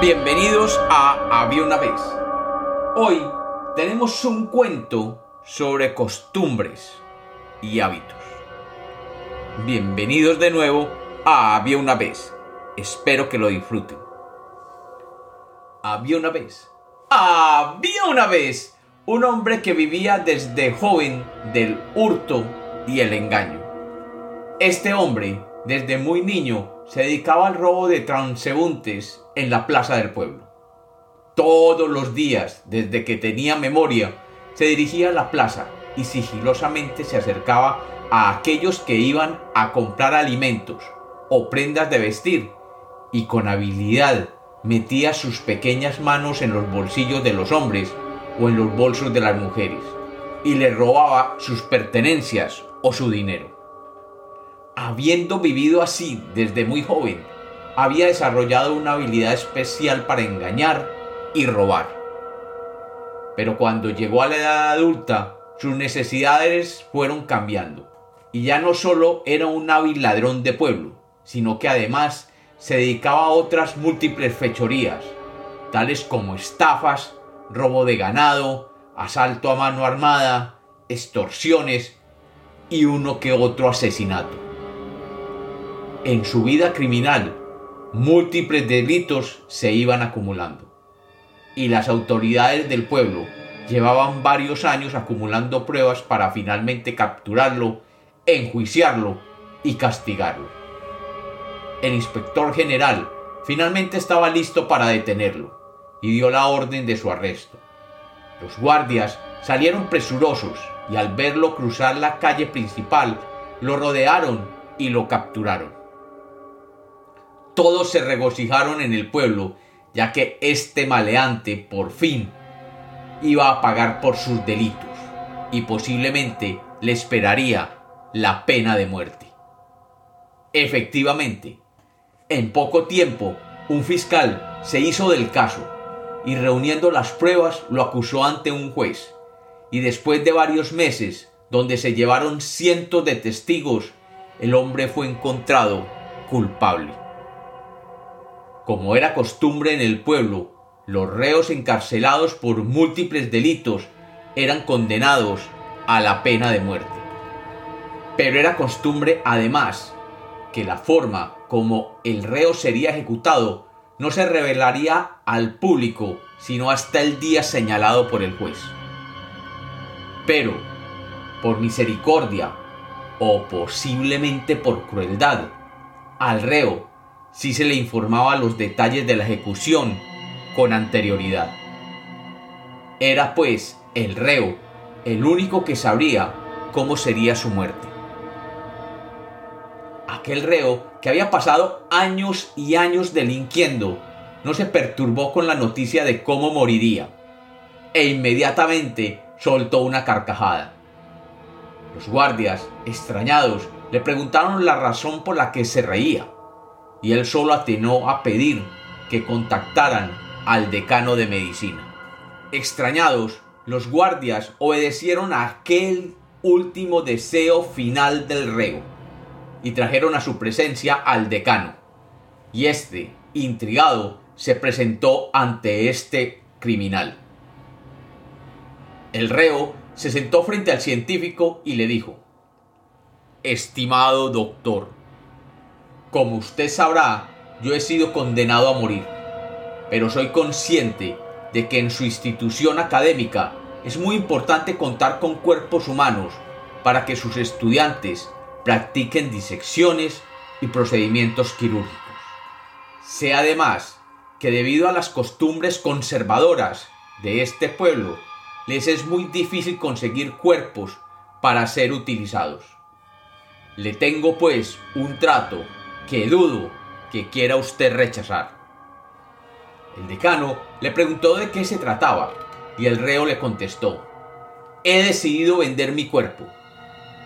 Bienvenidos a Había una vez. Hoy tenemos un cuento sobre costumbres y hábitos. Bienvenidos de nuevo a Había una vez. Espero que lo disfruten. Había una vez. Había una vez un hombre que vivía desde joven del hurto y el engaño. Este hombre, desde muy niño, se dedicaba al robo de transeúntes en la plaza del pueblo. Todos los días, desde que tenía memoria, se dirigía a la plaza y sigilosamente se acercaba a aquellos que iban a comprar alimentos o prendas de vestir y con habilidad metía sus pequeñas manos en los bolsillos de los hombres o en los bolsos de las mujeres y le robaba sus pertenencias o su dinero habiendo vivido así desde muy joven, había desarrollado una habilidad especial para engañar y robar. Pero cuando llegó a la edad adulta, sus necesidades fueron cambiando. Y ya no solo era un hábil ladrón de pueblo, sino que además se dedicaba a otras múltiples fechorías, tales como estafas, robo de ganado, asalto a mano armada, extorsiones y uno que otro asesinato en su vida criminal, múltiples delitos se iban acumulando. Y las autoridades del pueblo llevaban varios años acumulando pruebas para finalmente capturarlo, enjuiciarlo y castigarlo. El inspector general finalmente estaba listo para detenerlo y dio la orden de su arresto. Los guardias salieron presurosos y al verlo cruzar la calle principal, lo rodearon y lo capturaron todos se regocijaron en el pueblo, ya que este maleante por fin iba a pagar por sus delitos y posiblemente le esperaría la pena de muerte. Efectivamente, en poco tiempo, un fiscal se hizo del caso y reuniendo las pruebas lo acusó ante un juez. Y después de varios meses, donde se llevaron cientos de testigos, el hombre fue encontrado culpable. Como era costumbre en el pueblo, los reos encarcelados por múltiples delitos eran condenados a la pena de muerte. Pero era costumbre además que la forma como el reo sería ejecutado no se revelaría al público sino hasta el día señalado por el juez. Pero, por misericordia o posiblemente por crueldad, al reo si se le informaba los detalles de la ejecución con anterioridad. Era pues el reo el único que sabría cómo sería su muerte. Aquel reo que había pasado años y años delinquiendo no se perturbó con la noticia de cómo moriría e inmediatamente soltó una carcajada. Los guardias, extrañados, le preguntaron la razón por la que se reía y él solo atenó a pedir que contactaran al decano de medicina. Extrañados, los guardias obedecieron aquel último deseo final del reo y trajeron a su presencia al decano. Y este, intrigado, se presentó ante este criminal. El reo se sentó frente al científico y le dijo, Estimado doctor, como usted sabrá, yo he sido condenado a morir, pero soy consciente de que en su institución académica es muy importante contar con cuerpos humanos para que sus estudiantes practiquen disecciones y procedimientos quirúrgicos. Sé además que debido a las costumbres conservadoras de este pueblo, les es muy difícil conseguir cuerpos para ser utilizados. Le tengo pues un trato que dudo que quiera usted rechazar. El decano le preguntó de qué se trataba y el reo le contestó, he decidido vender mi cuerpo.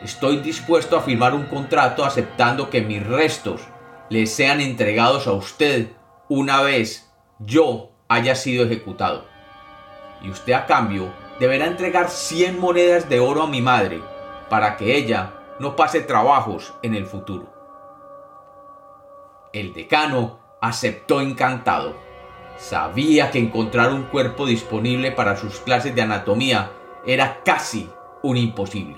Estoy dispuesto a firmar un contrato aceptando que mis restos le sean entregados a usted una vez yo haya sido ejecutado. Y usted a cambio deberá entregar 100 monedas de oro a mi madre para que ella no pase trabajos en el futuro. El decano aceptó encantado. sabía que encontrar un cuerpo disponible para sus clases de anatomía era casi un imposible,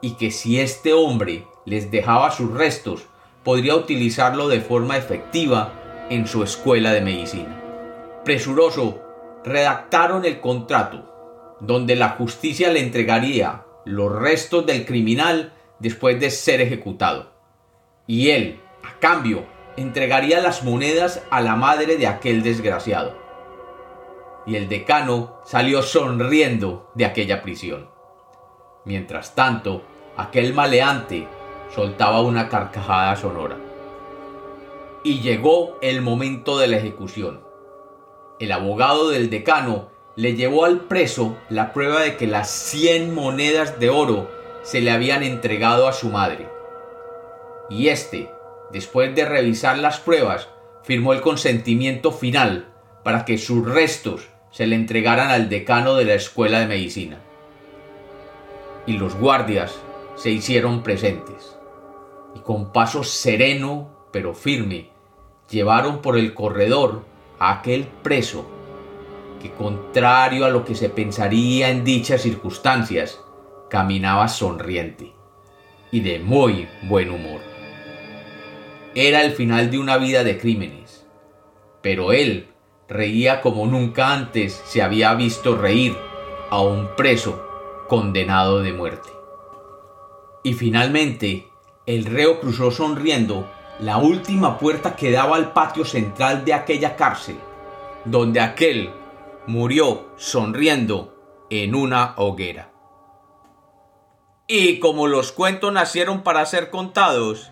y que si este hombre les dejaba sus restos, podría utilizarlo de forma efectiva en su escuela de medicina. Presuroso, redactaron el contrato, donde la justicia le entregaría los restos del criminal después de ser ejecutado, y él, a cambio, entregaría las monedas a la madre de aquel desgraciado. Y el decano salió sonriendo de aquella prisión. Mientras tanto, aquel maleante soltaba una carcajada sonora. Y llegó el momento de la ejecución. El abogado del decano le llevó al preso la prueba de que las 100 monedas de oro se le habían entregado a su madre. Y éste, después de revisar las pruebas, firmó el consentimiento final para que sus restos se le entregaran al decano de la escuela de medicina. Y los guardias se hicieron presentes y con paso sereno pero firme llevaron por el corredor a aquel preso que contrario a lo que se pensaría en dichas circunstancias, caminaba sonriente y de muy buen humor. Era el final de una vida de crímenes, pero él reía como nunca antes se había visto reír a un preso condenado de muerte. Y finalmente el reo cruzó sonriendo la última puerta que daba al patio central de aquella cárcel, donde aquel murió sonriendo en una hoguera. Y como los cuentos nacieron para ser contados,